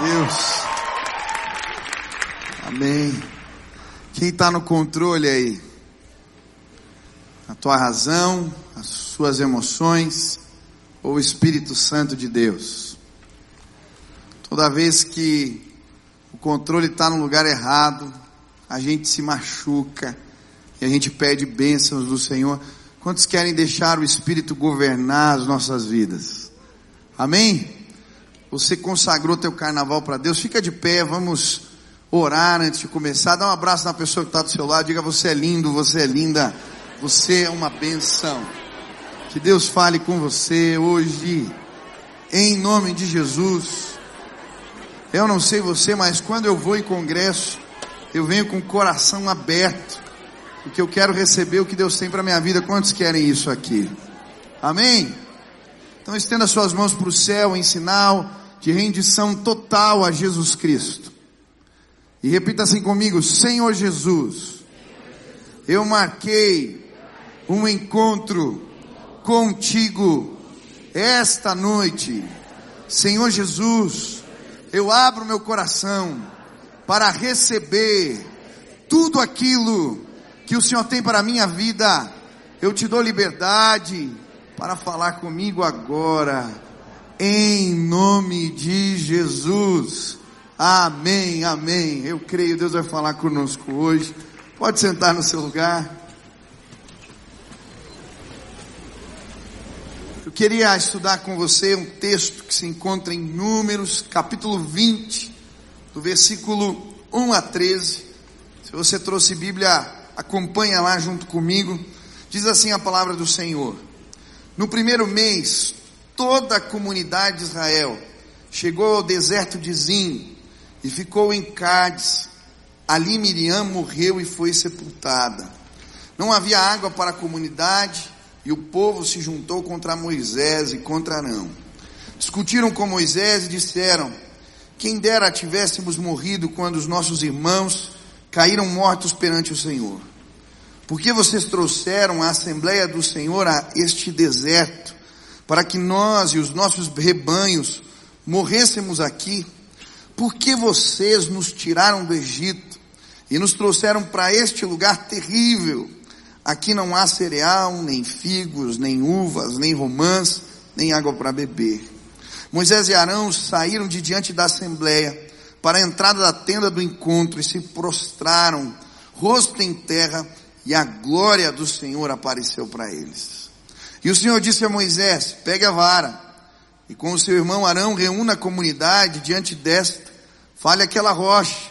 Deus. Amém. Quem está no controle aí? A tua razão, as suas emoções ou o Espírito Santo de Deus? Toda vez que o controle está no lugar errado, a gente se machuca e a gente pede bênçãos do Senhor. Quantos querem deixar o Espírito governar as nossas vidas? Amém? Você consagrou teu carnaval para Deus, fica de pé, vamos orar antes de começar. Dá um abraço na pessoa que está do seu lado, diga você é lindo, você é linda, você é uma benção. Que Deus fale com você hoje, em nome de Jesus. Eu não sei você, mas quando eu vou em congresso, eu venho com o coração aberto, porque eu quero receber o que Deus tem para minha vida. Quantos querem isso aqui? Amém? Então estenda suas mãos para o céu em sinal de rendição total a Jesus Cristo. E repita assim comigo: Senhor Jesus, eu marquei um encontro contigo esta noite. Senhor Jesus, eu abro meu coração para receber tudo aquilo que o Senhor tem para a minha vida. Eu te dou liberdade para falar comigo agora, em nome de Jesus. Amém, amém. Eu creio, Deus vai falar conosco hoje. Pode sentar no seu lugar. Eu queria estudar com você um texto que se encontra em Números, capítulo 20, do versículo 1 a 13. Se você trouxe Bíblia, acompanha lá junto comigo. Diz assim a palavra do Senhor: No primeiro mês, toda a comunidade de Israel chegou ao deserto de Zim e ficou em Cádiz. Ali Miriam morreu e foi sepultada. Não havia água para a comunidade e o povo se juntou contra Moisés e contra Arão. Discutiram com Moisés e disseram: Quem dera tivéssemos morrido quando os nossos irmãos caíram mortos perante o Senhor. Por que vocês trouxeram a Assembleia do Senhor a este deserto, para que nós e os nossos rebanhos morrêssemos aqui? Por que vocês nos tiraram do Egito e nos trouxeram para este lugar terrível? Aqui não há cereal, nem figos, nem uvas, nem romãs, nem água para beber. Moisés e Arão saíram de diante da assembleia para a entrada da tenda do encontro e se prostraram, rosto em terra, e a glória do Senhor apareceu para eles. E o Senhor disse a Moisés: Pegue a vara, e com o seu irmão Arão reúna a comunidade diante desta, fale aquela rocha,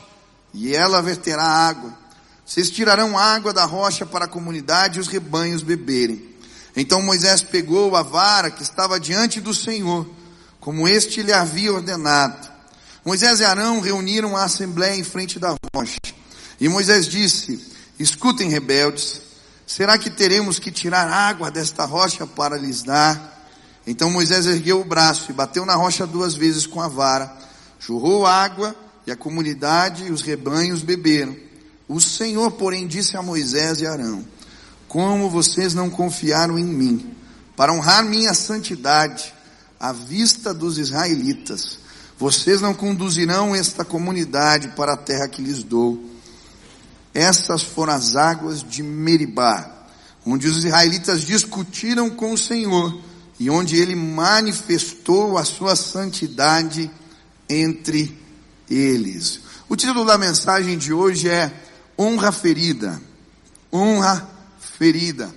e ela verterá água. Vocês tirarão água da rocha para a comunidade e os rebanhos beberem. Então Moisés pegou a vara que estava diante do Senhor, como este lhe havia ordenado. Moisés e Arão reuniram a assembleia em frente da rocha. E Moisés disse: Escutem, rebeldes, será que teremos que tirar água desta rocha para lhes dar? Então Moisés ergueu o braço e bateu na rocha duas vezes com a vara, jorrou água e a comunidade e os rebanhos beberam. O Senhor, porém, disse a Moisés e Arão: Como vocês não confiaram em mim, para honrar minha santidade à vista dos israelitas, vocês não conduzirão esta comunidade para a terra que lhes dou. Essas foram as águas de Meribá, onde os israelitas discutiram com o Senhor e onde ele manifestou a sua santidade entre eles. O título da mensagem de hoje é Honra Ferida. Honra Ferida.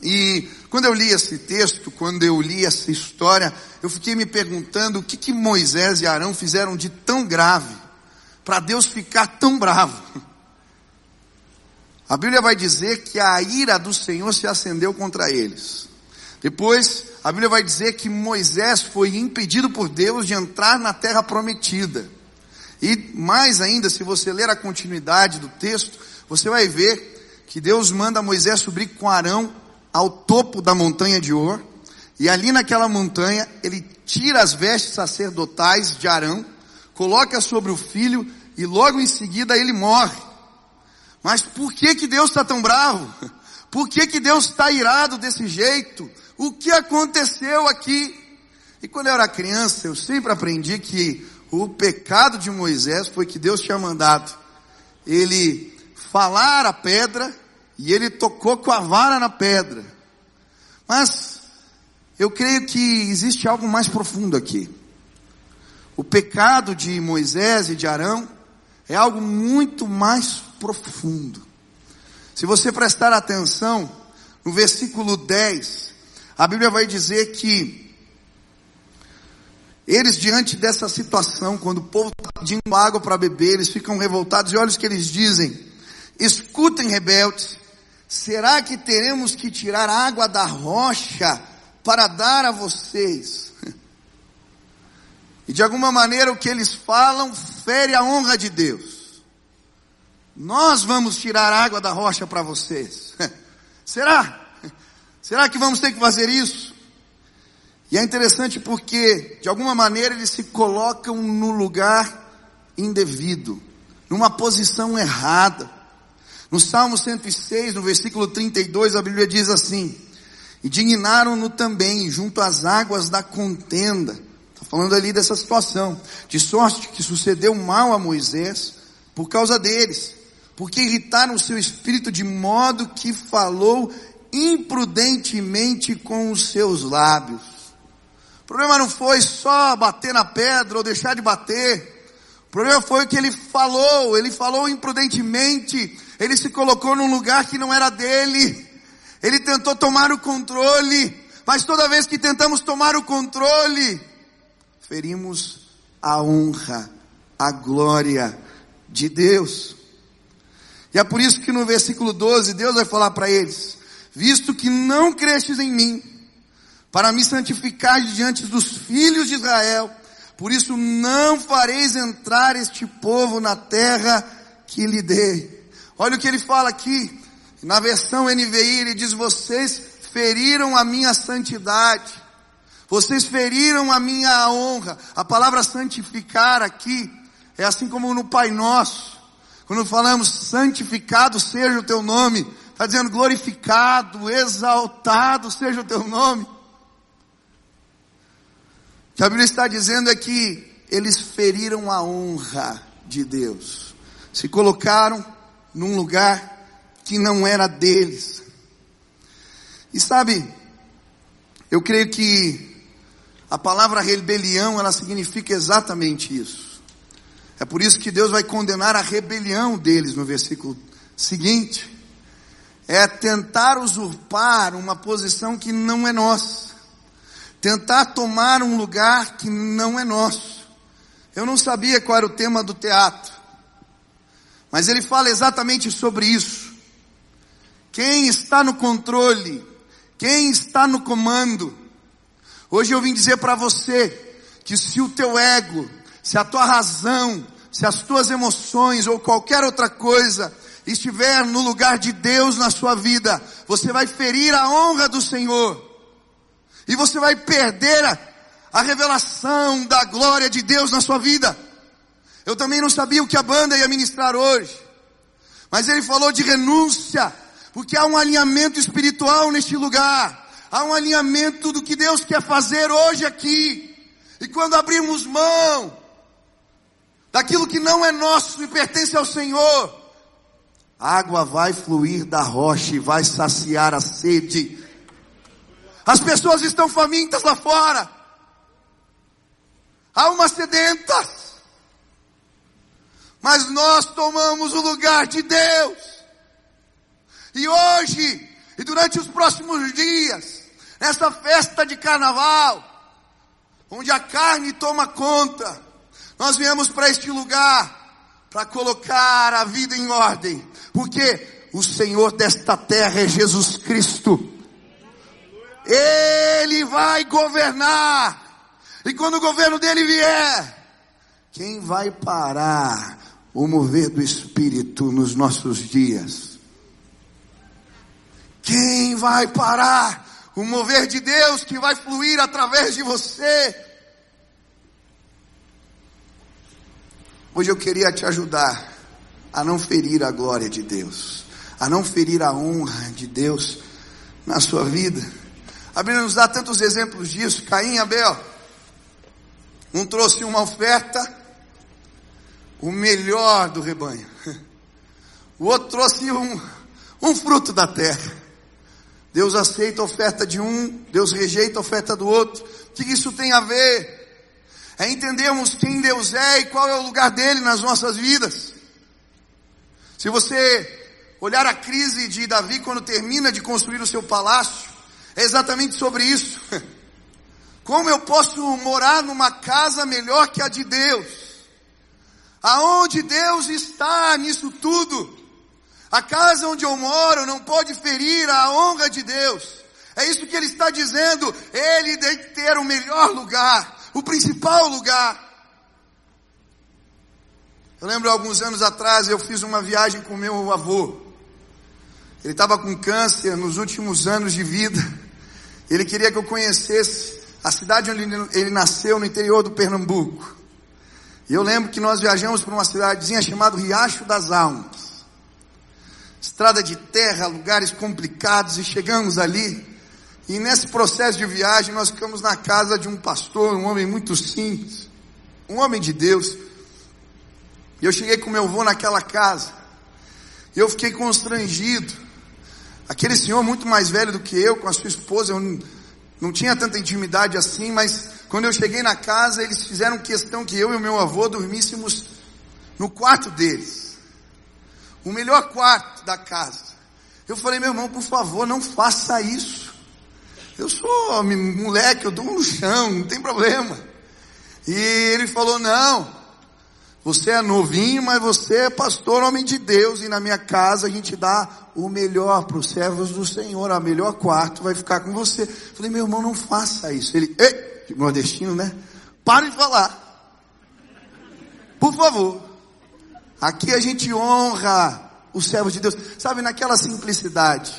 E quando eu li esse texto, quando eu li essa história, eu fiquei me perguntando o que, que Moisés e Arão fizeram de tão grave para Deus ficar tão bravo. A Bíblia vai dizer que a ira do Senhor se acendeu contra eles. Depois, a Bíblia vai dizer que Moisés foi impedido por Deus de entrar na terra prometida. E mais ainda, se você ler a continuidade do texto, você vai ver que Deus manda Moisés subir com Arão ao topo da montanha de Or, e ali naquela montanha ele tira as vestes sacerdotais de Arão, coloca sobre o filho e logo em seguida ele morre. Mas por que que Deus está tão bravo? Por que que Deus está irado desse jeito? O que aconteceu aqui? E quando eu era criança, eu sempre aprendi que o pecado de Moisés foi que Deus tinha mandado ele falar a pedra e ele tocou com a vara na pedra. Mas eu creio que existe algo mais profundo aqui. O pecado de Moisés e de Arão é algo muito mais profundo. Se você prestar atenção, no versículo 10, a Bíblia vai dizer que eles diante dessa situação, quando o povo está pedindo água para beber, eles ficam revoltados e olha o que eles dizem. Escutem rebeldes, será que teremos que tirar água da rocha para dar a vocês? E de alguma maneira o que eles falam fere a honra de Deus. Nós vamos tirar água da rocha para vocês. Será? Será que vamos ter que fazer isso? E é interessante porque, de alguma maneira, eles se colocam no lugar indevido, numa posição errada. No Salmo 106, no versículo 32, a Bíblia diz assim: E dignaram-no também junto às águas da contenda. Está falando ali dessa situação. De sorte que sucedeu mal a Moisés por causa deles, porque irritaram o seu espírito de modo que falou imprudentemente com os seus lábios. O problema não foi só bater na pedra ou deixar de bater. O problema foi o que ele falou. Ele falou imprudentemente. Ele se colocou num lugar que não era dele. Ele tentou tomar o controle. Mas toda vez que tentamos tomar o controle, ferimos a honra, a glória de Deus. E é por isso que no versículo 12 Deus vai falar para eles: visto que não crestes em mim, para me santificar diante dos filhos de Israel. Por isso não fareis entrar este povo na terra que lhe dei. Olha o que ele fala aqui, na versão NVI, ele diz: Vocês feriram a minha santidade, vocês feriram a minha honra. A palavra santificar aqui é assim como no Pai Nosso, quando falamos santificado seja o teu nome, está dizendo glorificado, exaltado seja o teu nome que a Bíblia está dizendo é que eles feriram a honra de Deus, se colocaram num lugar que não era deles. E sabe, eu creio que a palavra rebelião, ela significa exatamente isso. É por isso que Deus vai condenar a rebelião deles no versículo seguinte. É tentar usurpar uma posição que não é nossa tentar tomar um lugar que não é nosso. Eu não sabia qual era o tema do teatro, mas ele fala exatamente sobre isso. Quem está no controle, quem está no comando. Hoje eu vim dizer para você que se o teu ego, se a tua razão, se as tuas emoções ou qualquer outra coisa estiver no lugar de Deus na sua vida, você vai ferir a honra do Senhor. E você vai perder a, a revelação da glória de Deus na sua vida. Eu também não sabia o que a banda ia ministrar hoje. Mas ele falou de renúncia, porque há um alinhamento espiritual neste lugar. Há um alinhamento do que Deus quer fazer hoje aqui. E quando abrimos mão daquilo que não é nosso e pertence ao Senhor, a água vai fluir da rocha e vai saciar a sede as pessoas estão famintas lá fora. Há umas sedentas. Mas nós tomamos o lugar de Deus. E hoje, e durante os próximos dias, nessa festa de carnaval, onde a carne toma conta, nós viemos para este lugar para colocar a vida em ordem, porque o Senhor desta terra é Jesus Cristo. Ele vai governar. E quando o governo dele vier, quem vai parar o mover do Espírito nos nossos dias? Quem vai parar o mover de Deus que vai fluir através de você? Hoje eu queria te ajudar a não ferir a glória de Deus, a não ferir a honra de Deus na sua vida. A Bíblia nos dá tantos exemplos disso. Caim e Abel. Um trouxe uma oferta o melhor do rebanho. O outro trouxe um, um fruto da terra. Deus aceita a oferta de um, Deus rejeita a oferta do outro. O que isso tem a ver? É entendermos quem Deus é e qual é o lugar dele nas nossas vidas. Se você olhar a crise de Davi quando termina de construir o seu palácio, é exatamente sobre isso. Como eu posso morar numa casa melhor que a de Deus? Aonde Deus está nisso tudo? A casa onde eu moro não pode ferir a honra de Deus. É isso que ele está dizendo. Ele tem que ter o melhor lugar, o principal lugar. Eu lembro alguns anos atrás eu fiz uma viagem com meu avô. Ele estava com câncer nos últimos anos de vida. Ele queria que eu conhecesse a cidade onde ele nasceu, no interior do Pernambuco. E eu lembro que nós viajamos para uma cidadezinha chamada Riacho das Almas. Estrada de terra, lugares complicados, e chegamos ali. E nesse processo de viagem nós ficamos na casa de um pastor, um homem muito simples, um homem de Deus. E eu cheguei com meu avô naquela casa. E eu fiquei constrangido. Aquele senhor muito mais velho do que eu, com a sua esposa, eu não, não tinha tanta intimidade assim, mas quando eu cheguei na casa, eles fizeram questão que eu e o meu avô dormíssemos no quarto deles. O melhor quarto da casa. Eu falei, meu irmão, por favor, não faça isso. Eu sou moleque, eu durmo no chão, não tem problema. E ele falou, não, você é novinho, mas você é pastor, homem de Deus, e na minha casa a gente dá o melhor para os servos do Senhor, a melhor quarto vai ficar com você. Falei, meu irmão, não faça isso. Ele, ei, nordestino, né? Pare de falar. Por favor. Aqui a gente honra os servos de Deus. Sabe, naquela simplicidade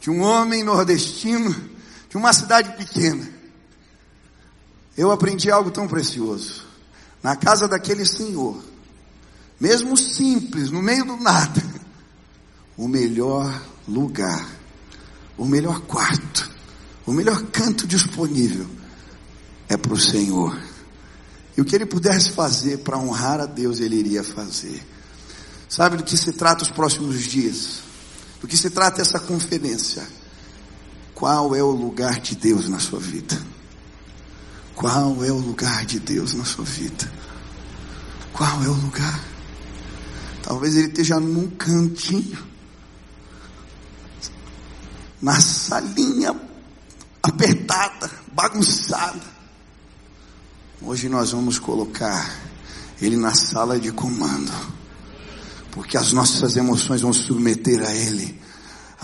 de um homem nordestino, de uma cidade pequena, eu aprendi algo tão precioso na casa daquele senhor, mesmo simples, no meio do nada, o melhor lugar, o melhor quarto, o melhor canto disponível é para o Senhor. E o que ele pudesse fazer para honrar a Deus, ele iria fazer. Sabe do que se trata os próximos dias? Do que se trata essa conferência? Qual é o lugar de Deus na sua vida? Qual é o lugar de Deus na sua vida? Qual é o lugar? Talvez ele esteja num cantinho, na salinha apertada, bagunçada. Hoje nós vamos colocar ele na sala de comando, porque as nossas emoções vão submeter a ele.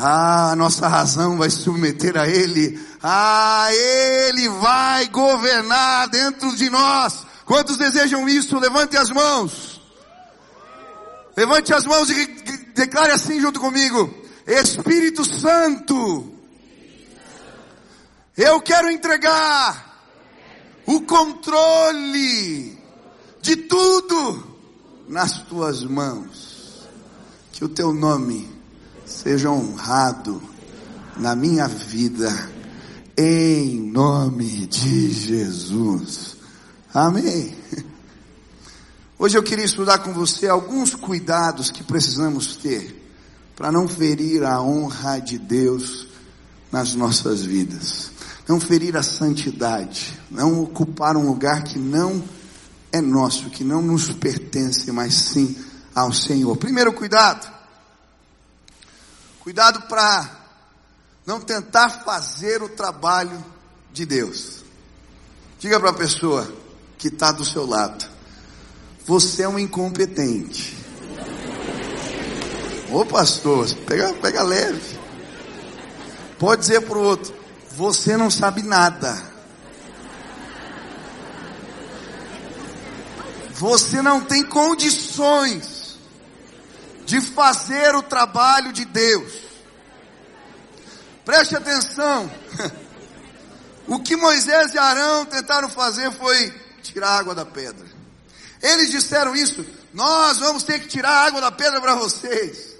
Ah, a nossa razão vai submeter a Ele. Ah, Ele vai governar dentro de nós. Quantos desejam isso? Levante as mãos. Levante as mãos e declare assim junto comigo: Espírito Santo, eu quero entregar o controle de tudo nas tuas mãos. Que o teu nome seja honrado na minha vida, em nome de Jesus. Amém. Hoje eu queria estudar com você alguns cuidados que precisamos ter para não ferir a honra de Deus nas nossas vidas, não ferir a santidade, não ocupar um lugar que não é nosso, que não nos pertence, mas sim ao Senhor. Primeiro cuidado, Cuidado para não tentar fazer o trabalho de Deus. Diga para a pessoa que está do seu lado: você é um incompetente. Ô pastor, pega, pega leve. Pode dizer para o outro: você não sabe nada. Você não tem condições de fazer o trabalho de Deus. Preste atenção. O que Moisés e Arão tentaram fazer foi tirar a água da pedra. Eles disseram isso, nós vamos ter que tirar a água da pedra para vocês.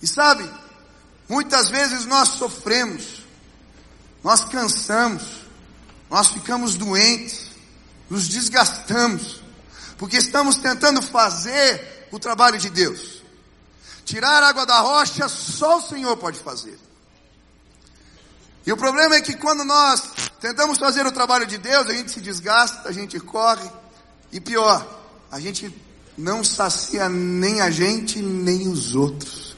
E sabe, muitas vezes nós sofremos, nós cansamos, nós ficamos doentes, nos desgastamos, porque estamos tentando fazer o trabalho de Deus. Tirar água da rocha só o Senhor pode fazer. E o problema é que quando nós tentamos fazer o trabalho de Deus, a gente se desgasta, a gente corre, e pior, a gente não sacia nem a gente, nem os outros.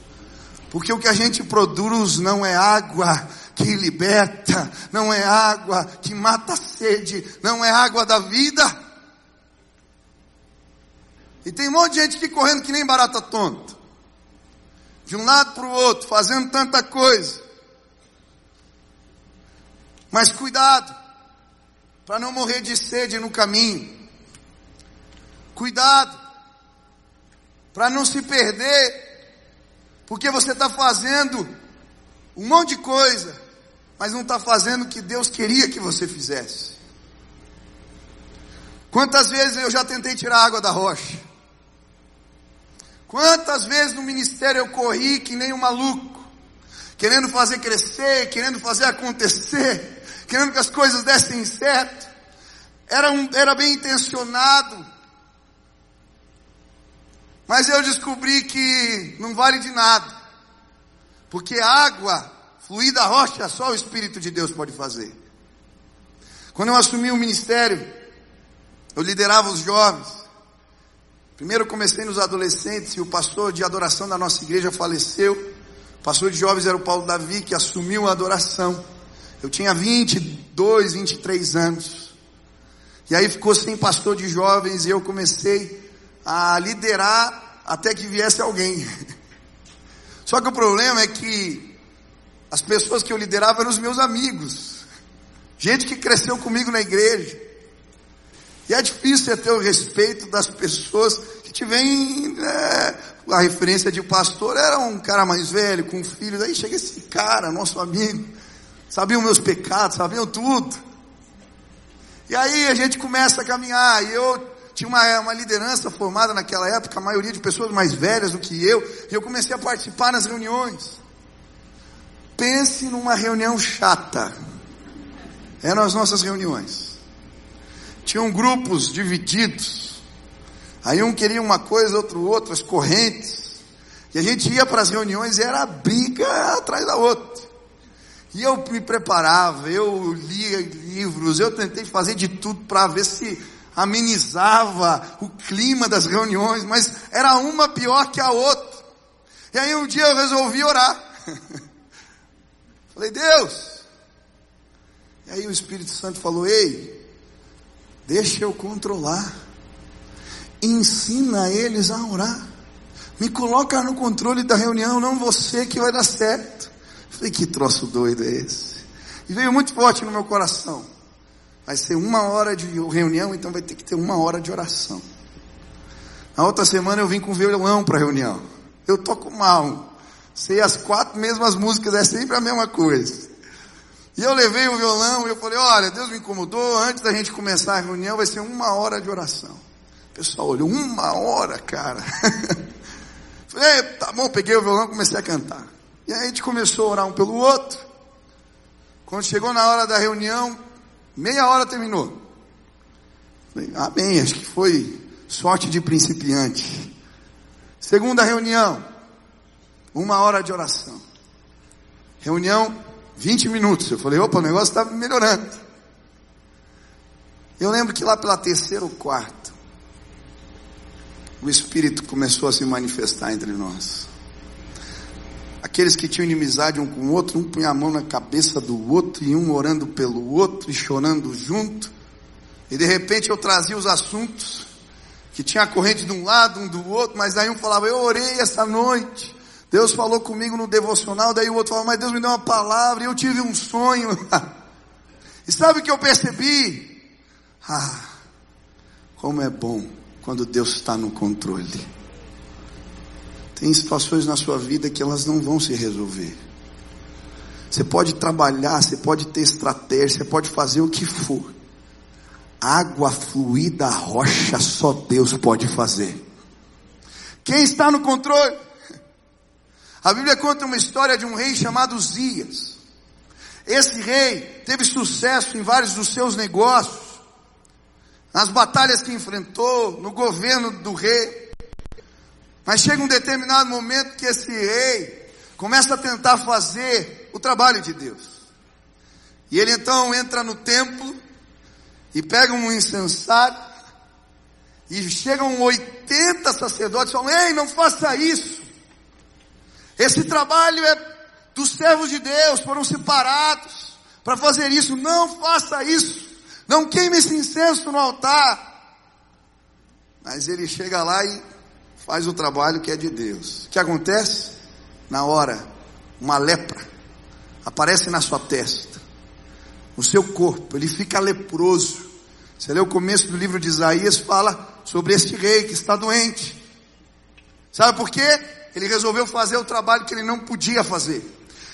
Porque o que a gente produz não é água que liberta, não é água que mata a sede, não é água da vida. E tem um monte de gente que correndo que nem barata tonta. De um lado para o outro, fazendo tanta coisa. Mas cuidado, para não morrer de sede no caminho. Cuidado, para não se perder, porque você está fazendo um monte de coisa, mas não está fazendo o que Deus queria que você fizesse. Quantas vezes eu já tentei tirar água da rocha? Quantas vezes no ministério eu corri que nem um maluco, querendo fazer crescer, querendo fazer acontecer, querendo que as coisas dessem certo. Era, um, era bem intencionado. Mas eu descobri que não vale de nada. Porque água fluir da rocha só o Espírito de Deus pode fazer. Quando eu assumi o ministério, eu liderava os jovens. Primeiro comecei nos adolescentes e o pastor de adoração da nossa igreja faleceu. O pastor de jovens era o Paulo Davi, que assumiu a adoração. Eu tinha 22, 23 anos. E aí ficou sem pastor de jovens e eu comecei a liderar até que viesse alguém. Só que o problema é que as pessoas que eu liderava eram os meus amigos. Gente que cresceu comigo na igreja. E é difícil ter o respeito das pessoas que te vêm, né, a referência de pastor era um cara mais velho, com filhos, aí chega esse cara, nosso amigo sabiam meus pecados, sabiam tudo. E aí a gente começa a caminhar, e eu tinha uma, uma liderança formada naquela época, a maioria de pessoas mais velhas do que eu, e eu comecei a participar nas reuniões. Pense numa reunião chata. Eram as nossas reuniões. Tinham grupos divididos. Aí um queria uma coisa, outro outra, as correntes. E a gente ia para as reuniões e era briga atrás da outra. E eu me preparava, eu lia livros, eu tentei fazer de tudo para ver se amenizava o clima das reuniões, mas era uma pior que a outra. E aí um dia eu resolvi orar. Falei, Deus. E aí o Espírito Santo falou: Ei, deixa eu controlar. Ensina eles a orar. Me coloca no controle da reunião, não você que vai dar certo. Falei, que troço doido é esse? E veio muito forte no meu coração. Vai ser uma hora de reunião, então vai ter que ter uma hora de oração. Na outra semana eu vim com violão para a reunião. Eu toco mal. Sei as quatro mesmas músicas, é sempre a mesma coisa. E eu levei o violão e eu falei, olha, Deus me incomodou, antes da gente começar a reunião vai ser uma hora de oração. O pessoal olhou, uma hora, cara. falei, tá bom, peguei o violão e comecei a cantar. E aí a gente começou a orar um pelo outro. Quando chegou na hora da reunião, meia hora terminou. Falei, amém, acho que foi sorte de principiante. Segunda reunião, uma hora de oração. Reunião, 20 minutos. Eu falei, opa, o negócio está melhorando. Eu lembro que lá pela terceira ou quarta, o Espírito começou a se manifestar entre nós. Aqueles que tinham inimizade um com o outro, um punha a mão na cabeça do outro, e um orando pelo outro e chorando junto. E de repente eu trazia os assuntos, que tinha a corrente de um lado, um do outro, mas daí um falava, eu orei essa noite. Deus falou comigo no devocional, daí o outro falava, mas Deus me deu uma palavra e eu tive um sonho. e sabe o que eu percebi? Ah, como é bom quando Deus está no controle. Tem situações na sua vida que elas não vão se resolver. Você pode trabalhar, você pode ter estratégia, você pode fazer o que for. Água fluir da rocha só Deus pode fazer. Quem está no controle? A Bíblia conta uma história de um rei chamado Zias. Esse rei teve sucesso em vários dos seus negócios. nas batalhas que enfrentou, no governo do rei. Mas chega um determinado momento que esse rei começa a tentar fazer o trabalho de Deus. E ele então entra no templo e pega um incensário e chegam 80 sacerdotes e falam: Ei, não faça isso. Esse trabalho é dos servos de Deus, foram separados para fazer isso. Não faça isso. Não queime esse incenso no altar. Mas ele chega lá e faz o trabalho que é de Deus. O que acontece? Na hora, uma lepra aparece na sua testa, no seu corpo, ele fica leproso. Você lê o começo do livro de Isaías, fala sobre este rei que está doente. Sabe por quê? Ele resolveu fazer o trabalho que ele não podia fazer.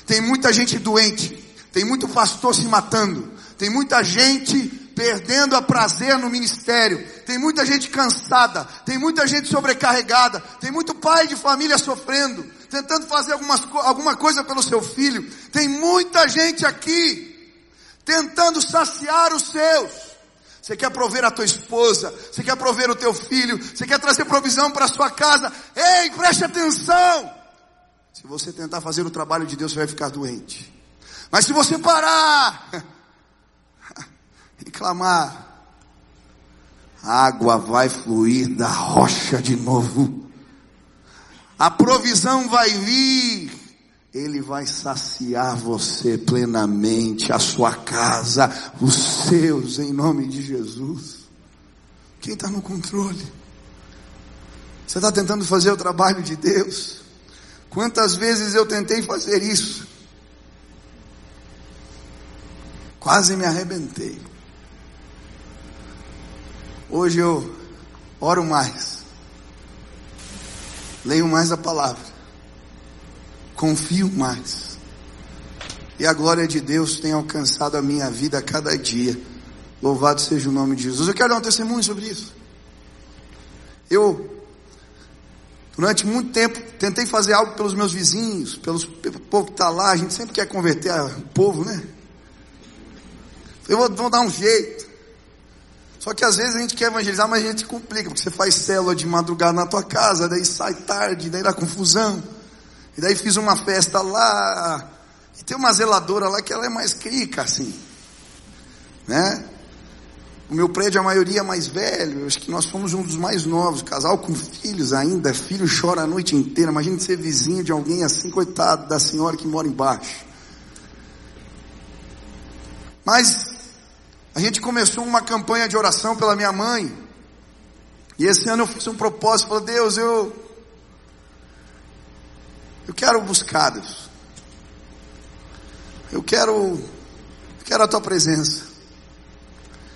Tem muita gente doente, tem muito pastor se matando, tem muita gente perdendo a prazer no ministério, tem muita gente cansada, tem muita gente sobrecarregada, tem muito pai de família sofrendo, tentando fazer algumas, alguma coisa pelo seu filho, tem muita gente aqui tentando saciar os seus. Você quer prover a tua esposa, você quer prover o teu filho, você quer trazer provisão para a sua casa. Ei, preste atenção! Se você tentar fazer o trabalho de Deus, você vai ficar doente. Mas se você parar e clamar, a água vai fluir da rocha de novo. A provisão vai vir ele vai saciar você plenamente, a sua casa, os seus, em nome de Jesus. Quem está no controle? Você está tentando fazer o trabalho de Deus? Quantas vezes eu tentei fazer isso? Quase me arrebentei. Hoje eu oro mais, leio mais a palavra confio mais. E a glória de Deus tem alcançado a minha vida a cada dia. Louvado seja o nome de Jesus. Eu quero dar um testemunho sobre isso. Eu, durante muito tempo, tentei fazer algo pelos meus vizinhos, pelos, pelo povo que está lá. A gente sempre quer converter o povo, né? Eu vou, vou dar um jeito. Só que às vezes a gente quer evangelizar, mas a gente complica, porque você faz célula de madrugada na tua casa, daí sai tarde, daí dá confusão. E daí fiz uma festa lá. E tem uma zeladora lá que ela é mais crica, assim. Né? O meu prédio, a maioria é mais velho. Acho que nós fomos um dos mais novos. Casal com filhos ainda. Filho chora a noite inteira. Imagina ser vizinho de alguém assim, coitado da senhora que mora embaixo. Mas a gente começou uma campanha de oração pela minha mãe. E esse ano eu fiz um propósito. Falei, Deus, eu eu quero buscar, Deus. Eu quero, eu quero a tua presença.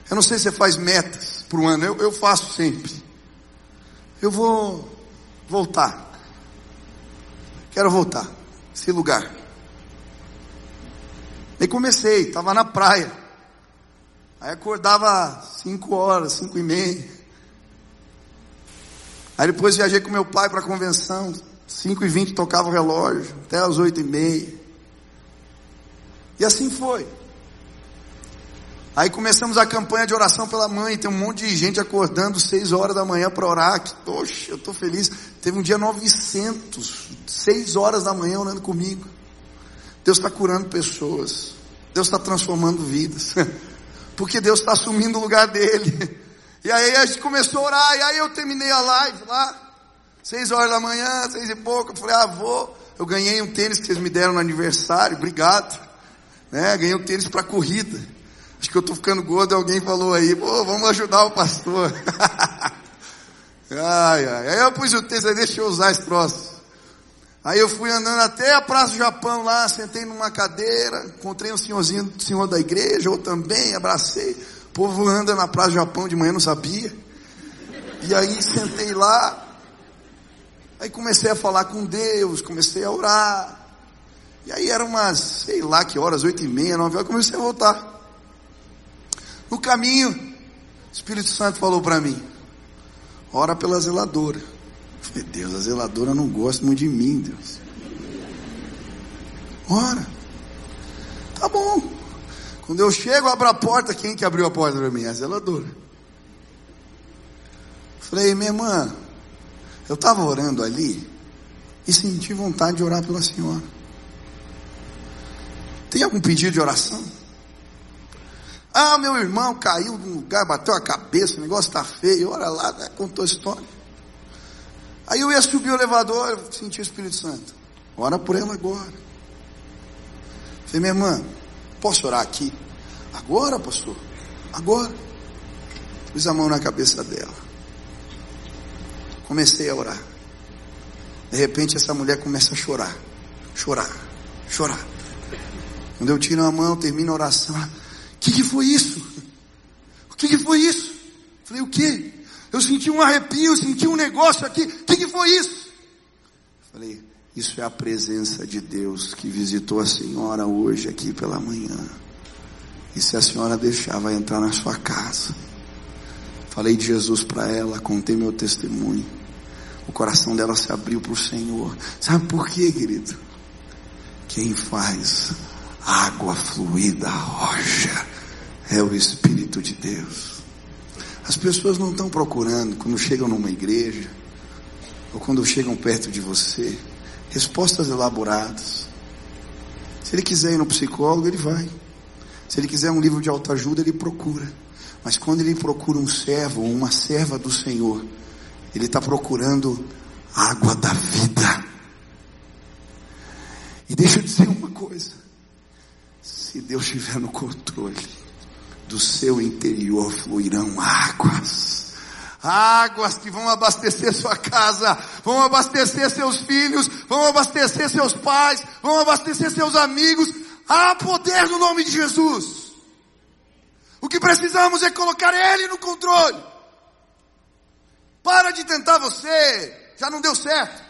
Eu não sei se você faz metas para o ano, eu, eu faço sempre. Eu vou voltar. Quero voltar. Esse lugar. E comecei, estava na praia. Aí acordava cinco horas, cinco e meia. Aí depois viajei com meu pai para a convenção. 5 e 20 tocava o relógio, até as 8 e meia. E assim foi. Aí começamos a campanha de oração pela mãe, tem um monte de gente acordando 6 horas da manhã para orar, que, poxa, eu estou feliz. Teve um dia 900, 6 horas da manhã orando comigo. Deus está curando pessoas, Deus está transformando vidas, porque Deus está assumindo o lugar dele. E aí a gente começou a orar, e aí eu terminei a live lá, Seis horas da manhã, seis e pouco, eu falei, ah, vou. Eu ganhei um tênis que vocês me deram no aniversário, obrigado. Né? Ganhei um tênis para corrida. Acho que eu estou ficando gordo, alguém falou aí, pô, vamos ajudar o pastor. ai, ai. Aí eu pus o tênis, aí deixa eu usar esse troço. Aí eu fui andando até a Praça do Japão lá, sentei numa cadeira, encontrei um senhorzinho, senhor da igreja, eu também, abracei. O povo anda na Praça do Japão de manhã, não sabia. E aí sentei lá, Aí comecei a falar com Deus, comecei a orar. E aí eram umas, sei lá que horas, oito e meia, nove horas, comecei a voltar. No caminho, o Espírito Santo falou para mim, ora pela zeladora. Eu falei, Deus, a zeladora não gosta muito de mim, Deus. Ora. Tá bom. Quando eu chego, abro a porta, quem que abriu a porta para mim? A zeladora. Falei, minha irmã, eu estava orando ali e senti vontade de orar pela senhora. Tem algum pedido de oração? Ah, meu irmão caiu num lugar, bateu a cabeça, o negócio está feio. Olha lá, né, contou a história. Aí eu ia subir o elevador, senti o Espírito Santo. Ora por ela agora. Falei, minha irmã, posso orar aqui? Agora, pastor? Agora. Pus a mão na cabeça dela. Comecei a orar. De repente essa mulher começa a chorar. Chorar. Chorar. Quando eu tiro a mão, termino a oração. O que, que foi isso? O que, que foi isso? Falei, o que? Eu senti um arrepio, senti um negócio aqui. O que, que foi isso? Falei, isso é a presença de Deus que visitou a senhora hoje aqui pela manhã. E se a senhora deixar, vai entrar na sua casa. Falei de Jesus para ela, contei meu testemunho. O coração dela se abriu para o Senhor. Sabe por quê, querido? Quem faz água fluir da rocha é o Espírito de Deus. As pessoas não estão procurando quando chegam numa igreja ou quando chegam perto de você respostas elaboradas. Se ele quiser ir no psicólogo, ele vai. Se ele quiser um livro de autoajuda, ele procura. Mas quando ele procura um servo ou uma serva do Senhor, ele está procurando água da vida. E deixa eu dizer uma coisa: se Deus estiver no controle, do seu interior fluirão águas águas que vão abastecer sua casa, vão abastecer seus filhos, vão abastecer seus pais, vão abastecer seus amigos. Há poder no nome de Jesus. O que precisamos é colocar Ele no controle. Para de tentar você, já não deu certo.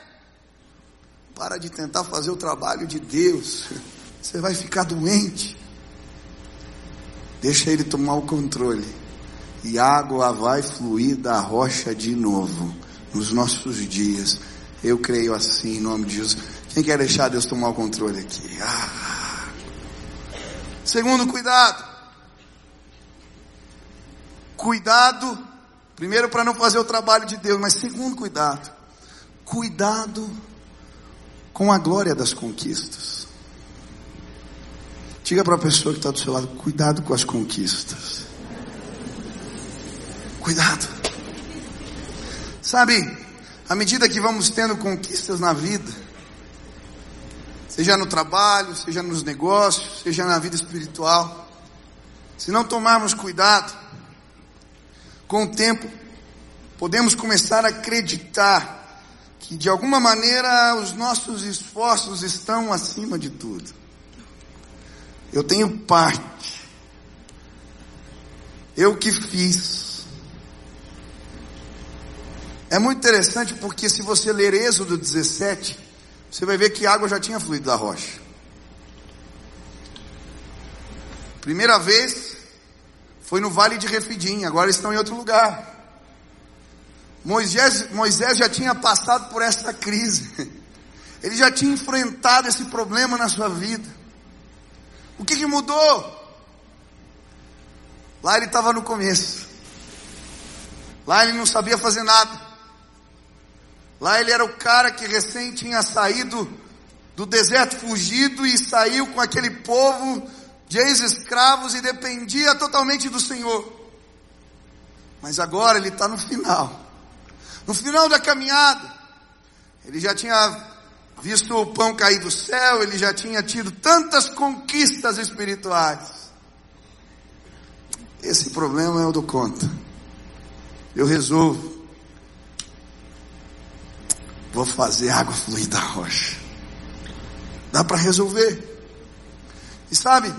Para de tentar fazer o trabalho de Deus, você vai ficar doente. Deixa Ele tomar o controle e água vai fluir da rocha de novo nos nossos dias. Eu creio assim em nome de Jesus. Quem quer deixar Deus tomar o controle aqui? Ah. Segundo, cuidado. Cuidado, primeiro para não fazer o trabalho de Deus, mas segundo, cuidado. Cuidado com a glória das conquistas. Diga para a pessoa que está do seu lado: cuidado com as conquistas. Cuidado. Sabe, à medida que vamos tendo conquistas na vida, seja no trabalho, seja nos negócios, seja na vida espiritual, se não tomarmos cuidado, com o tempo, podemos começar a acreditar que de alguma maneira os nossos esforços estão acima de tudo. Eu tenho parte. Eu que fiz. É muito interessante porque se você ler Êxodo 17, você vai ver que a água já tinha fluído da rocha. Primeira vez foi no vale de Refidim, agora estão em outro lugar. Moisés, Moisés já tinha passado por essa crise. Ele já tinha enfrentado esse problema na sua vida. O que, que mudou? Lá ele estava no começo. Lá ele não sabia fazer nada. Lá ele era o cara que recém tinha saído do deserto fugido e saiu com aquele povo de ex-escravos e dependia totalmente do Senhor. Mas agora ele está no final. No final da caminhada, ele já tinha visto o pão cair do céu, ele já tinha tido tantas conquistas espirituais. Esse problema eu dou conta. Eu resolvo. Vou fazer água fluir da rocha. Dá para resolver. E sabe,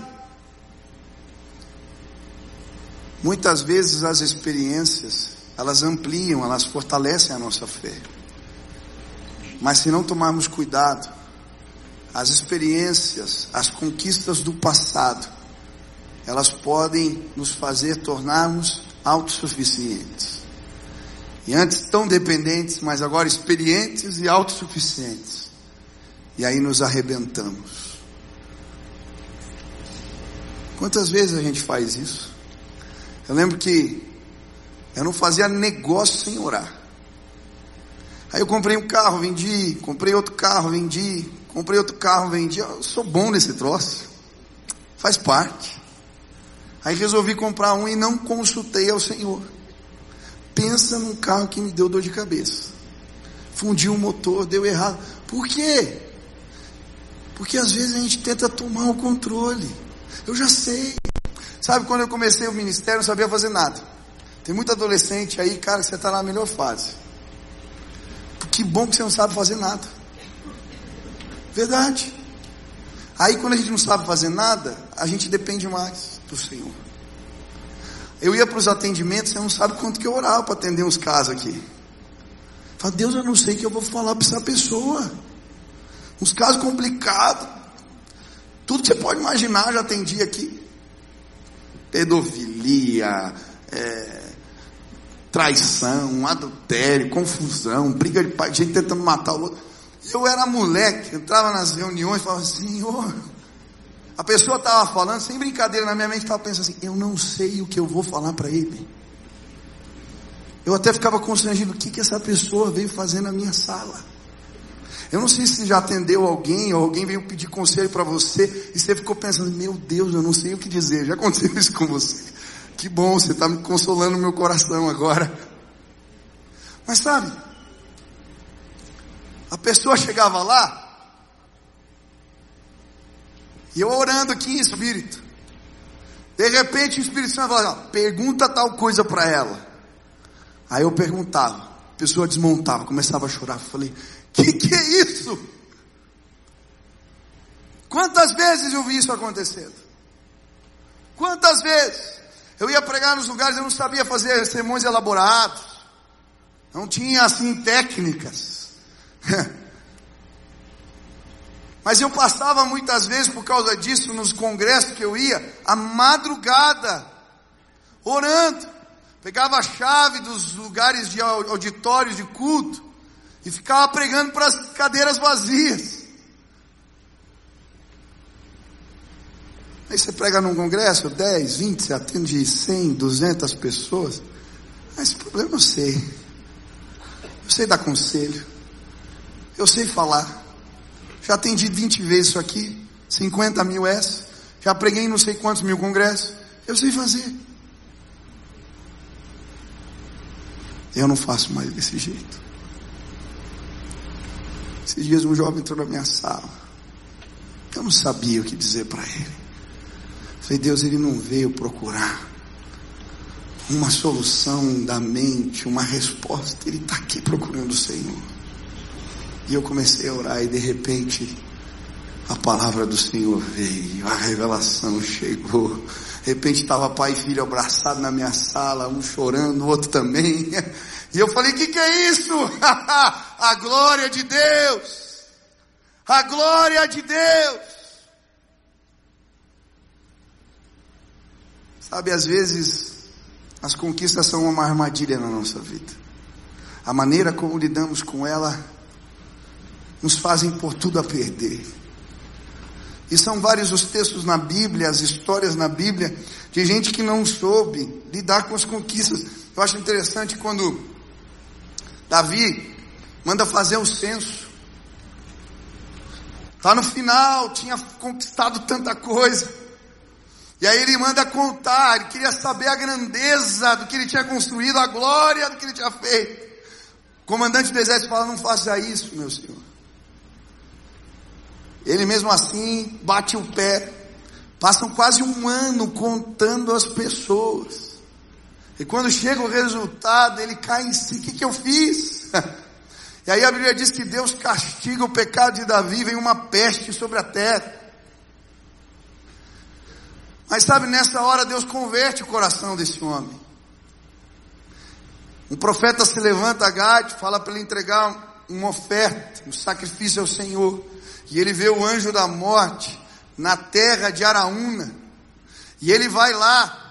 muitas vezes as experiências, elas ampliam, elas fortalecem a nossa fé. Mas se não tomarmos cuidado, as experiências, as conquistas do passado, elas podem nos fazer tornarmos autossuficientes. E antes tão dependentes, mas agora experientes e autossuficientes. E aí nos arrebentamos. Quantas vezes a gente faz isso? Eu lembro que Eu não fazia negócio sem orar. Aí eu comprei um carro, vendi, comprei outro carro, vendi, comprei outro carro, vendi. Eu sou bom nesse troço. Faz parte. Aí resolvi comprar um e não consultei ao Senhor. Pensa num carro que me deu dor de cabeça. Fundiu o motor, deu errado. Por quê? Porque às vezes a gente tenta tomar o controle. Eu já sei. Sabe quando eu comecei o ministério, não sabia fazer nada. Tem muito adolescente aí, cara, que você está na melhor fase. Que bom que você não sabe fazer nada. Verdade. Aí quando a gente não sabe fazer nada, a gente depende mais do Senhor. Eu ia para os atendimentos, você não sabe quanto que eu orava para atender uns casos aqui. Fala, Deus, eu não sei o que eu vou falar para essa pessoa. Uns casos complicados. Tudo que você pode imaginar, já atendi aqui. Pedofilia, é, traição, adultério, confusão, briga de pai, gente tentando matar o outro. Eu era moleque, entrava nas reuniões e falava, Senhor, a pessoa estava falando, sem brincadeira, na minha mente estava pensando assim, eu não sei o que eu vou falar para ele. Eu até ficava constrangido, o que, que essa pessoa veio fazer na minha sala? Eu não sei se já atendeu alguém, ou alguém veio pedir conselho para você, e você ficou pensando, meu Deus, eu não sei o que dizer. Já aconteceu isso com você. Que bom, você está me consolando meu coração agora. Mas sabe, a pessoa chegava lá, e eu orando aqui em espírito. De repente o Espírito Santo falava, pergunta tal coisa para ela. Aí eu perguntava, a pessoa desmontava, começava a chorar. Falei, que que é isso? Quantas vezes eu vi isso acontecendo? Quantas vezes? Eu ia pregar nos lugares, eu não sabia fazer sermões elaborados. Não tinha assim técnicas. Mas eu passava muitas vezes por causa disso nos congressos que eu ia, a madrugada, orando. Pegava a chave dos lugares de auditórios de culto e ficava pregando para as cadeiras vazias. Aí você prega num congresso, 10, 20, você atende 100, 200 pessoas. Mas esse problema eu sei. Eu sei dar conselho. Eu sei falar. Já atendi 20 vezes isso aqui, 50 mil essa. Já preguei não sei quantos mil congressos. Eu sei fazer. Eu não faço mais desse jeito. Esses dias um jovem entrou na minha sala. Eu não sabia o que dizer para ele. Falei, Deus, ele não veio procurar uma solução da mente, uma resposta. Ele está aqui procurando o Senhor. E eu comecei a orar e de repente a palavra do Senhor veio, a revelação chegou. De repente estava pai e filho abraçados na minha sala, um chorando, o outro também. E eu falei: "Que que é isso? a glória de Deus! A glória de Deus!" Sabe, às vezes as conquistas são uma armadilha na nossa vida. A maneira como lidamos com ela nos fazem por tudo a perder. E são vários os textos na Bíblia, as histórias na Bíblia, de gente que não soube lidar com as conquistas. Eu acho interessante quando Davi manda fazer o censo. Está no final, tinha conquistado tanta coisa. E aí ele manda contar, ele queria saber a grandeza do que ele tinha construído, a glória do que ele tinha feito. O comandante do exército fala: Não faça isso, meu senhor. Ele mesmo assim bate o pé. Passam quase um ano contando as pessoas. E quando chega o resultado, ele cai em si. O que, que eu fiz? E aí a Bíblia diz que Deus castiga o pecado de Davi, vem uma peste sobre a terra. Mas sabe, nessa hora Deus converte o coração desse homem. Um profeta se levanta a Gade, fala para ele entregar uma oferta, um sacrifício ao Senhor. E ele vê o anjo da morte na terra de Araúna. E ele vai lá,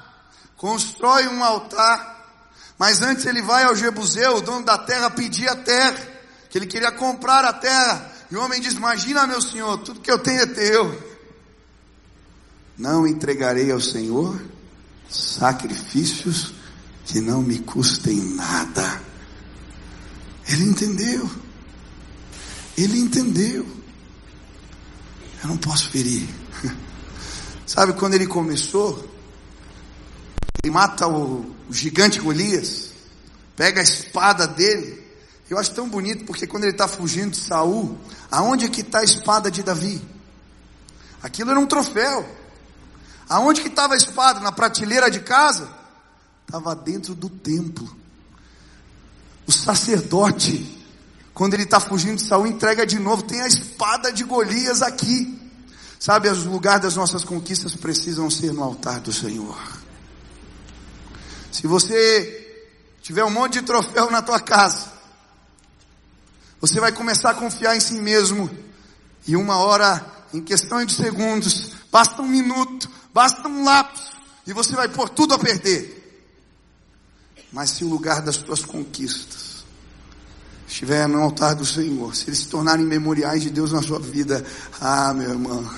constrói um altar. Mas antes ele vai ao Jebuseu, o dono da terra, pedir a terra. Que ele queria comprar a terra. E o homem diz: Imagina, meu senhor, tudo que eu tenho é teu. Não entregarei ao Senhor sacrifícios que não me custem nada. Ele entendeu. Ele entendeu. Eu não posso ferir. Sabe quando ele começou? Ele mata o, gigante Golias, pega a espada dele. Eu acho tão bonito porque quando ele está fugindo de Saul, aonde que está a espada de Davi? Aquilo era um troféu. Aonde que estava a espada? Na prateleira de casa? Estava dentro do templo. O sacerdote, quando ele está fugindo de Saul, entrega de novo. Tem a espada de Golias aqui. Sabe, os lugares das nossas conquistas precisam ser no altar do Senhor. Se você tiver um monte de troféu na tua casa, você vai começar a confiar em si mesmo. E uma hora, em questão de segundos, basta um minuto, basta um lapso, e você vai pôr tudo a perder. Mas se o lugar das tuas conquistas estiver no altar do Senhor, se eles se tornarem memoriais de Deus na sua vida, ah, meu irmão,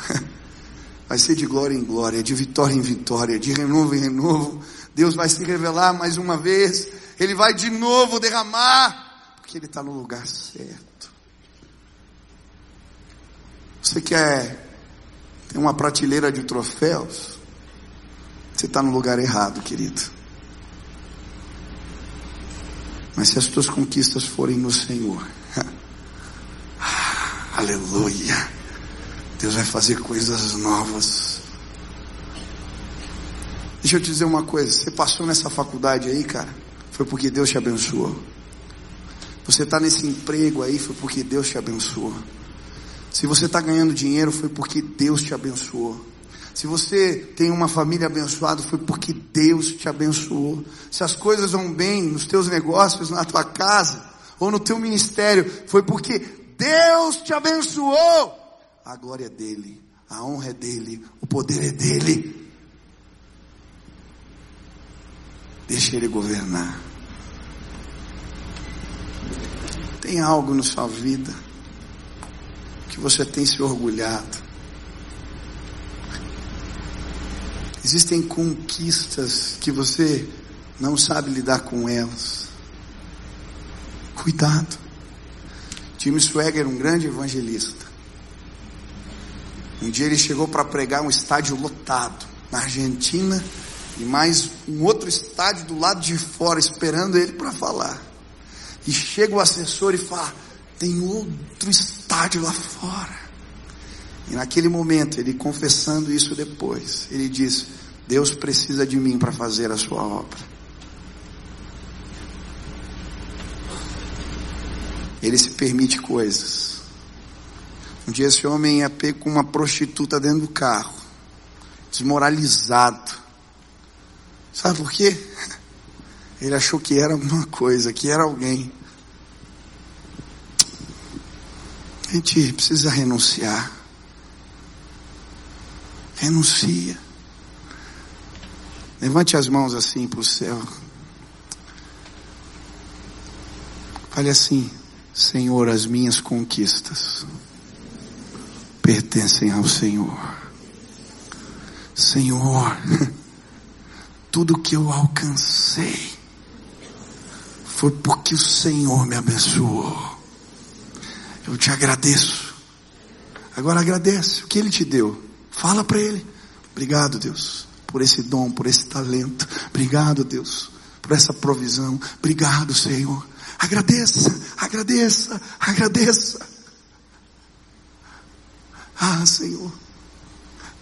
vai ser de glória em glória, de vitória em vitória, de renovo em renovo. Deus vai se revelar mais uma vez, Ele vai de novo derramar, porque Ele está no lugar certo. Você quer ter uma prateleira de troféus? Você está no lugar errado, querido. Mas se as tuas conquistas forem no Senhor, aleluia, Deus vai fazer coisas novas. Deixa eu te dizer uma coisa, você passou nessa faculdade aí, cara, foi porque Deus te abençoou. Você está nesse emprego aí, foi porque Deus te abençoou. Se você está ganhando dinheiro, foi porque Deus te abençoou. Se você tem uma família abençoada, foi porque Deus te abençoou. Se as coisas vão bem nos teus negócios, na tua casa, ou no teu ministério, foi porque Deus te abençoou. A glória é dele, a honra é dele, o poder é dele. Deixa ele governar. Tem algo na sua vida que você tem se orgulhado. Existem conquistas que você não sabe lidar com elas. Cuidado. Tim Swagger, um grande evangelista. Um dia ele chegou para pregar um estádio lotado na Argentina e mais um outro estádio do lado de fora esperando ele para falar. E chega o assessor e fala: tem outro estádio lá fora. E naquele momento, ele confessando isso depois, ele diz: Deus precisa de mim para fazer a sua obra. Ele se permite coisas. Um dia esse homem ia pego com uma prostituta dentro do carro, desmoralizado. Sabe por quê? Ele achou que era alguma coisa, que era alguém. A gente precisa renunciar. Renuncia. Levante as mãos assim para o céu. Fale assim: Senhor, as minhas conquistas pertencem ao Senhor. Senhor, tudo que eu alcancei foi porque o Senhor me abençoou. Eu te agradeço. Agora agradece o que Ele te deu. Fala para Ele. Obrigado, Deus por esse dom, por esse talento. Obrigado, Deus, por essa provisão. Obrigado, Senhor. Agradeça, agradeça, agradeça. Ah, Senhor.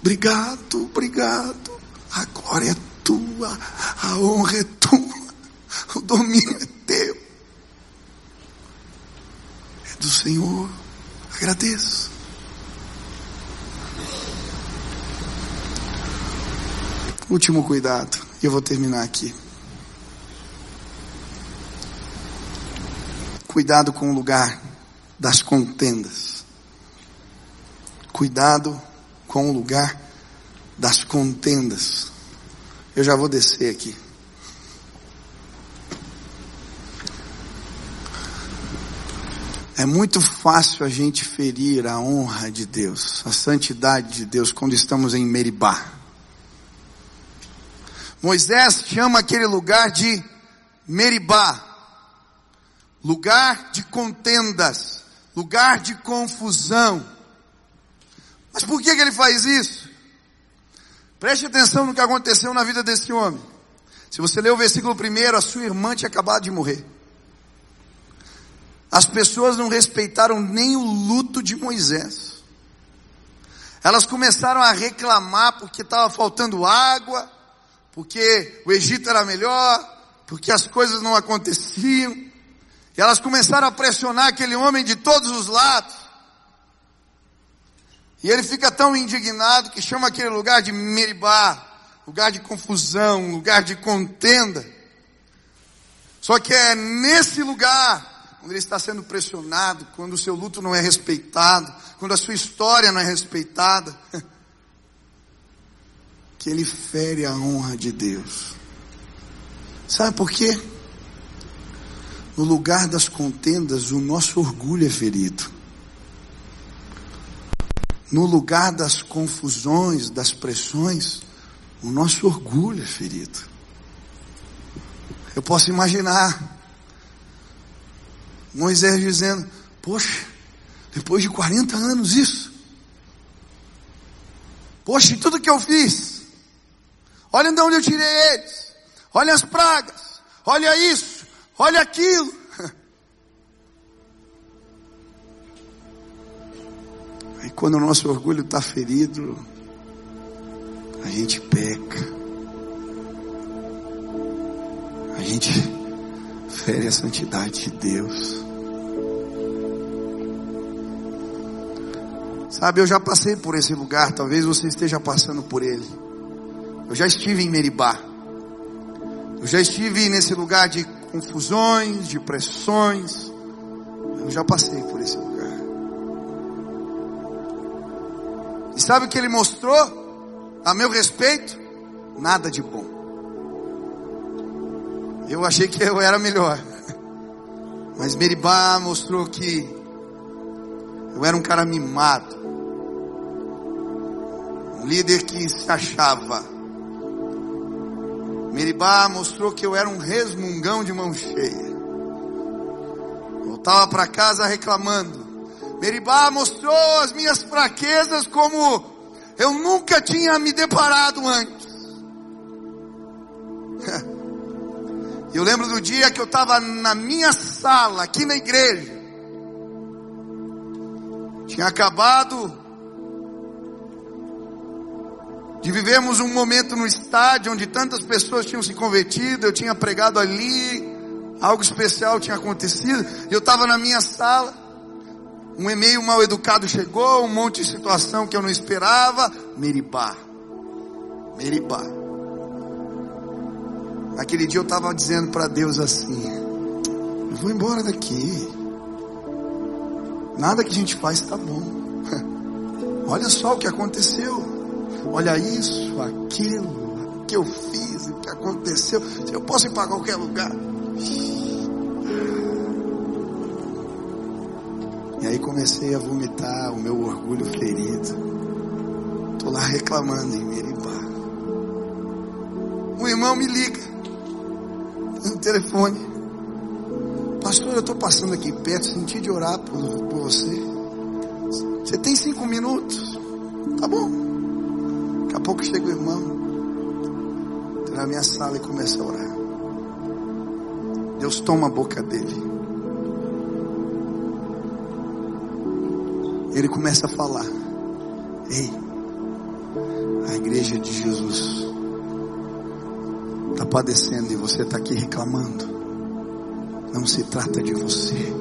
Obrigado, obrigado. A glória é tua, a honra é tua, o domínio é teu. É do Senhor. Agradeço. Último cuidado, e eu vou terminar aqui. Cuidado com o lugar das contendas. Cuidado com o lugar das contendas. Eu já vou descer aqui. É muito fácil a gente ferir a honra de Deus, a santidade de Deus quando estamos em Meribá. Moisés chama aquele lugar de Meribá, lugar de contendas, lugar de confusão. Mas por que, que ele faz isso? Preste atenção no que aconteceu na vida desse homem. Se você ler o versículo primeiro, a sua irmã tinha acabado de morrer. As pessoas não respeitaram nem o luto de Moisés. Elas começaram a reclamar porque estava faltando água, porque o Egito era melhor, porque as coisas não aconteciam. E elas começaram a pressionar aquele homem de todos os lados. E ele fica tão indignado que chama aquele lugar de Meribá, lugar de confusão, lugar de contenda. Só que é nesse lugar, quando ele está sendo pressionado, quando o seu luto não é respeitado, quando a sua história não é respeitada, que ele fere a honra de Deus. Sabe por quê? No lugar das contendas, o nosso orgulho é ferido no lugar das confusões, das pressões, o nosso orgulho é ferido. Eu posso imaginar Moisés dizendo: Poxa, depois de 40 anos isso. Poxa, e tudo que eu fiz. Olha de onde eu tirei eles. Olha as pragas. Olha isso. Olha aquilo. Quando o nosso orgulho está ferido, a gente peca. A gente fere a santidade de Deus. Sabe, eu já passei por esse lugar, talvez você esteja passando por ele. Eu já estive em Meribá. Eu já estive nesse lugar de confusões, de pressões. Eu já passei por esse lugar. E sabe o que ele mostrou a meu respeito? Nada de bom. Eu achei que eu era melhor. Mas Meribá mostrou que eu era um cara mimado. Um líder que se achava. Meribá mostrou que eu era um resmungão de mão cheia. Voltava para casa reclamando. Meribá mostrou as minhas fraquezas como eu nunca tinha me deparado antes. Eu lembro do dia que eu estava na minha sala, aqui na igreja. Tinha acabado de vivermos um momento no estádio onde tantas pessoas tinham se convertido, eu tinha pregado ali, algo especial tinha acontecido, eu estava na minha sala. Um e-mail mal educado chegou, um monte de situação que eu não esperava. Meribá. Meribá. Naquele dia eu estava dizendo para Deus assim: Eu vou embora daqui. Nada que a gente faz está bom. Olha só o que aconteceu. Olha isso, aquilo, que eu fiz, o que aconteceu. Eu posso ir para qualquer lugar. E aí comecei a vomitar o meu orgulho ferido. Estou lá reclamando em Miribá. Um irmão me liga no telefone. Pastor, eu estou passando aqui perto, senti de orar por, por você. Você tem cinco minutos? Tá bom. Daqui a pouco chega o irmão. Entra na minha sala e começa a orar. Deus toma a boca dele. Ele começa a falar: Ei, a igreja de Jesus está padecendo e você está aqui reclamando. Não se trata de você.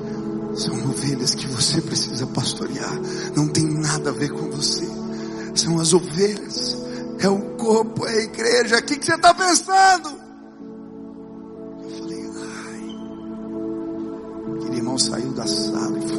São ovelhas que você precisa pastorear. Não tem nada a ver com você. São as ovelhas. É o corpo, é a igreja. O que, você está pensando? Eu falei, ai. Aquele irmão saiu da sala e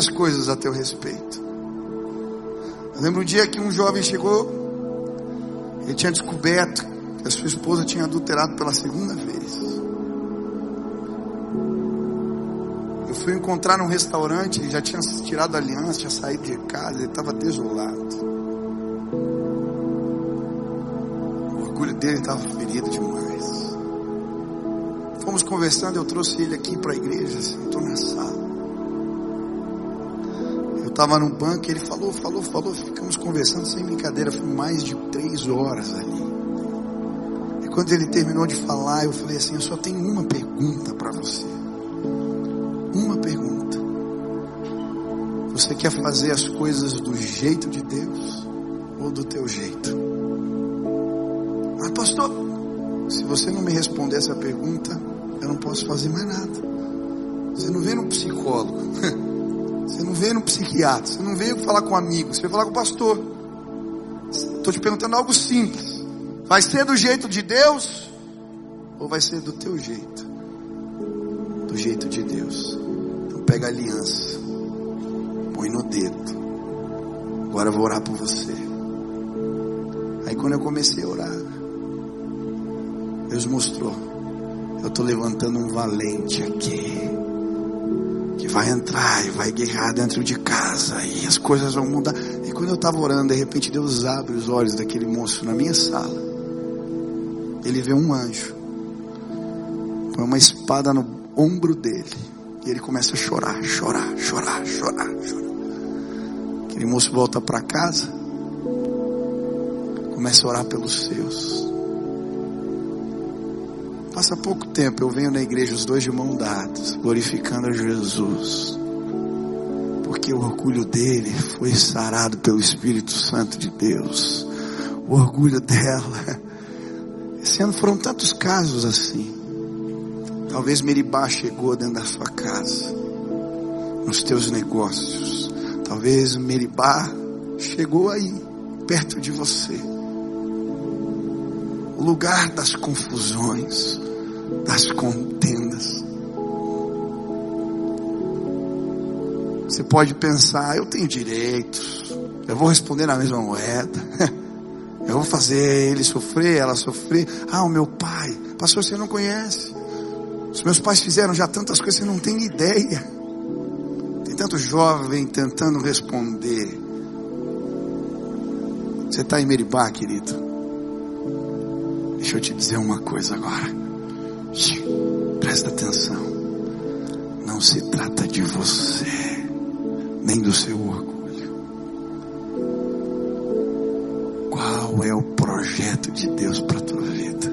muitas coisas a teu respeito. Eu lembro um dia que um jovem chegou, ele tinha descoberto que a sua esposa tinha adulterado pela segunda vez. fui encontrar num restaurante, ele já tinha tirado a aliança, tinha saído de casa, ele estava desolado. O orgulho dele estava ferido demais. Fomos conversando, eu trouxe ele aqui para a igreja, sentou na sala. Estava no banco ele falou, falou, falou, ficamos conversando sem brincadeira, foi mais de três horas ali. E quando ele terminou de falar, eu falei assim, eu só tenho uma pergunta para você uma pergunta: Você quer fazer as coisas do jeito de Deus ou do teu jeito? Ah, pastor, se você não me responder essa pergunta, eu não posso fazer mais nada. Você não veio no psicólogo, você não veio no psiquiatra, você não veio falar com um amigo, você veio falar com o pastor. Estou te perguntando algo simples: vai ser do jeito de Deus ou vai ser do teu jeito? Do jeito de Deus pega a aliança, põe no dedo. Agora eu vou orar por você. Aí quando eu comecei a orar, Deus mostrou. Eu estou levantando um valente aqui. Vai entrar e vai guerrear dentro de casa. E as coisas vão mudar. E quando eu estava orando, de repente Deus abre os olhos daquele moço na minha sala. Ele vê um anjo. Põe uma espada no ombro dele e ele começa a chorar, chorar, chorar, chorar, chorar. Aquele moço volta para casa, começa a orar pelos seus. Passa pouco tempo, eu venho na igreja, os dois de mão dados, glorificando a Jesus. Porque o orgulho dele foi sarado pelo Espírito Santo de Deus. O orgulho dela. Esse ano foram tantos casos assim. Talvez Meribá chegou dentro da sua casa, nos teus negócios. Talvez Meribá chegou aí, perto de você. Lugar das confusões, das contendas. Você pode pensar, eu tenho direitos, eu vou responder na mesma moeda, eu vou fazer ele sofrer, ela sofrer. Ah, o meu pai, pastor, você não conhece. Os meus pais fizeram já tantas coisas, você não tem ideia. Tem tanto jovem tentando responder. Você está em Meribá, querido? Deixa eu te dizer uma coisa agora. Presta atenção. Não se trata de você, nem do seu orgulho. Qual é o projeto de Deus para tua vida?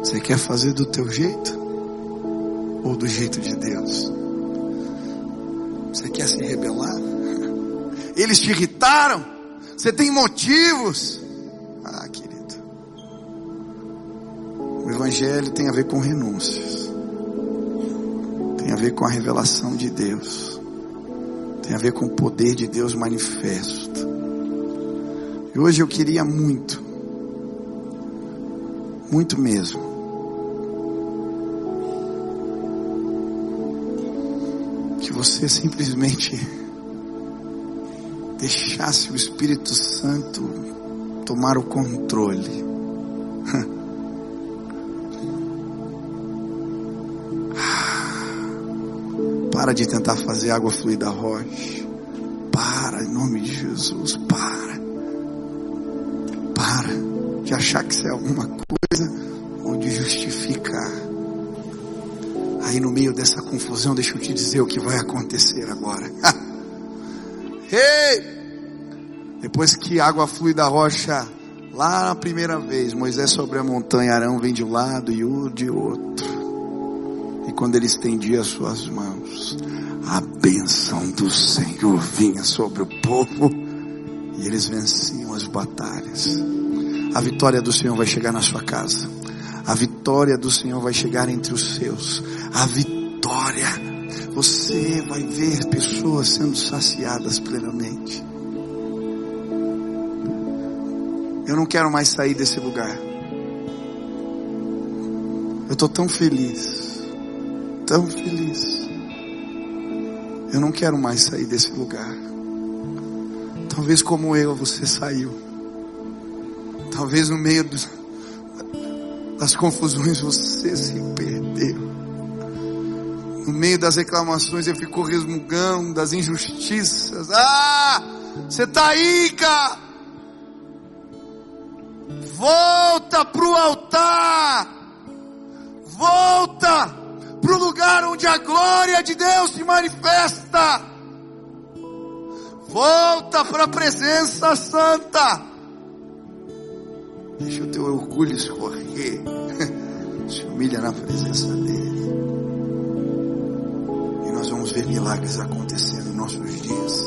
Você quer fazer do teu jeito ou do jeito de Deus? Você quer se rebelar? Eles te irritaram? Você tem motivos? Evangelho tem a ver com renúncias. Tem a ver com a revelação de Deus. Tem a ver com o poder de Deus manifesto. E hoje eu queria muito, muito mesmo, você simplesmente deixasse o Espírito Santo tomar o controle. Para de tentar fazer água fluir da rocha. Para, em nome de Jesus, para. Para de achar que isso é alguma coisa ou de justificar. Aí no meio dessa confusão, deixa eu te dizer o que vai acontecer agora. Ei! Depois que água flui da rocha, lá na primeira vez, Moisés sobre a montanha, Arão vem de um lado e o de outro. E quando ele estendia as suas mãos, a bênção do Senhor vinha sobre o povo e eles venciam as batalhas. A vitória do Senhor vai chegar na sua casa. A vitória do Senhor vai chegar entre os seus. A vitória. Você vai ver pessoas sendo saciadas plenamente. Eu não quero mais sair desse lugar. Eu estou tão feliz. Tão feliz. Eu não quero mais sair desse lugar. Talvez como eu, você saiu. Talvez no meio dos, das confusões você se perdeu. No meio das reclamações você ficou resmungando das injustiças. Ah, você está aí, cara. Volta para o altar. Volta para o lugar onde a glória de Deus se manifesta. Volta para a presença santa. Deixa o teu orgulho escorrer. Se humilha na presença dele. E nós vamos ver milagres acontecendo em nossos dias.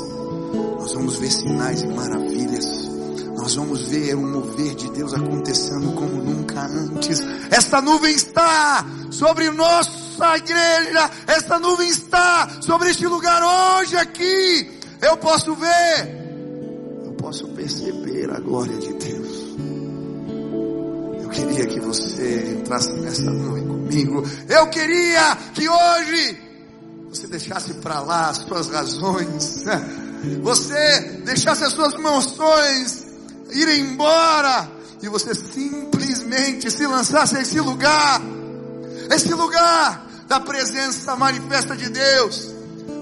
Nós vamos ver sinais e maravilhas. Nós vamos ver o mover de Deus acontecendo como nunca antes. Esta nuvem está sobre nossa igreja. Esta nuvem está sobre este lugar hoje aqui. Eu posso ver. Eu posso perceber a glória de Deus queria que você entrasse nessa noite comigo. Eu queria que hoje você deixasse para lá as suas razões. Você deixasse as suas emoções ir embora e você simplesmente se lançasse a esse lugar, esse lugar da presença manifesta de Deus,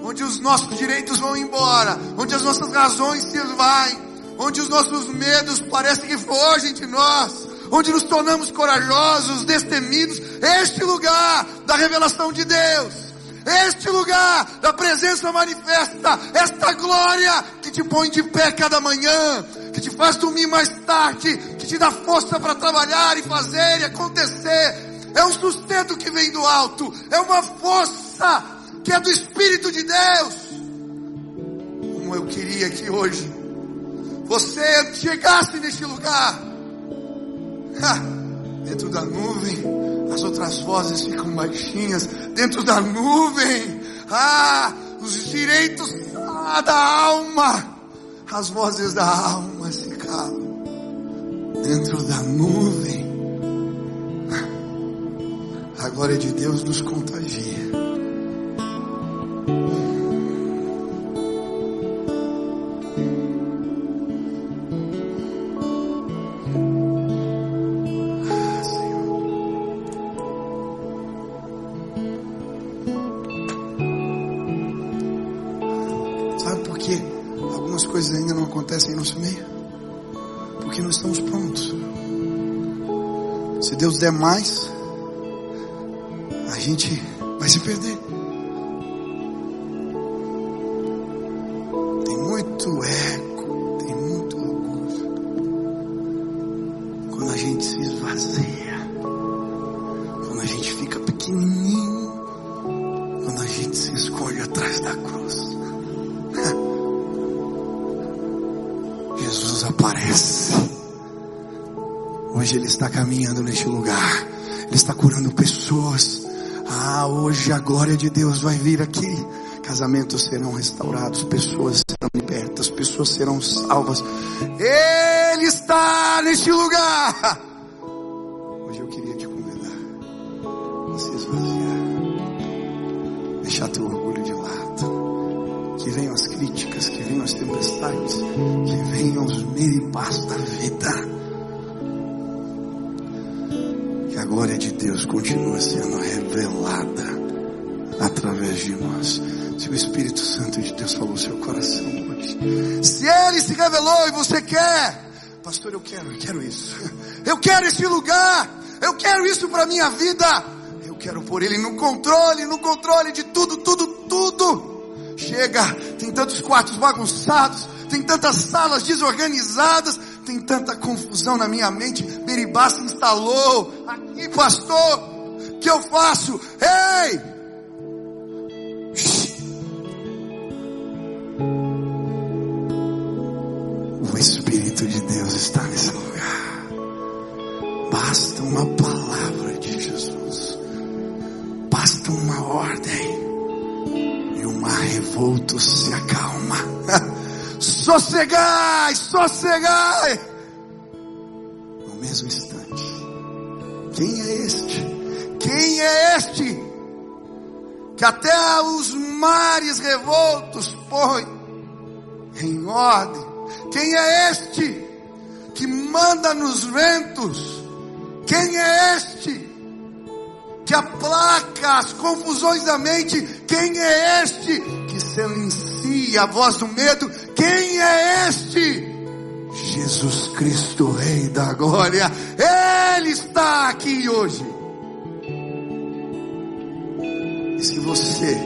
onde os nossos direitos vão embora, onde as nossas razões se esvaem, onde os nossos medos parecem que fogem de nós, onde nos tornamos corajosos, destemidos, este lugar da revelação de Deus, este lugar da presença manifesta, esta glória que te põe de pé cada manhã, que te faz dormir mais tarde, que te dá força para trabalhar e fazer e acontecer. É um sustento que vem do alto, é uma força que é do Espírito de Deus. Como eu queria que hoje você chegasse neste lugar dentro da nuvem, as outras vozes ficam baixinhas. Dentro da nuvem, ah, os direitos ah, da alma, as vozes da alma se calam. Dentro da nuvem, a glória de Deus nos contagia. acontecem em nosso meio? Porque não estamos prontos. Se Deus der mais, hoje a glória de Deus vai vir aqui. Casamentos serão restaurados, pessoas serão libertas, pessoas serão salvas. Ele está neste lugar. Pastor, eu quero, eu quero isso. Eu quero esse lugar. Eu quero isso para minha vida. Eu quero pôr Ele no controle, no controle de tudo, tudo, tudo. Chega, tem tantos quartos bagunçados, tem tantas salas desorganizadas, tem tanta confusão na minha mente. Beribá se instalou aqui, pastor. que eu faço? Ei! Revolto se acalma. Sossegai, sossegai. No mesmo instante. Quem é este? Quem é este? Que até os mares revoltos põe em ordem. Quem é este que manda nos ventos? Quem é este que aplaca as confusões da mente? Quem é este que silencia a voz do medo? Quem é este? Jesus Cristo, Rei da Glória, Ele está aqui hoje. E se você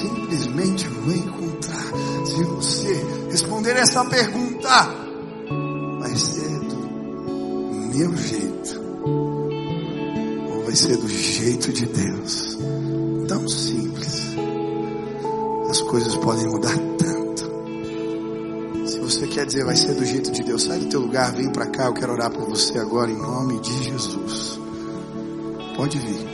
simplesmente o encontrar, se você responder essa pergunta, vai ser do meu jeito, vai ser do jeito de Deus, tão simples. As coisas podem mudar tanto. Se você quer dizer vai ser do jeito de Deus, sai do teu lugar, vem para cá, eu quero orar por você agora em nome de Jesus. Pode vir.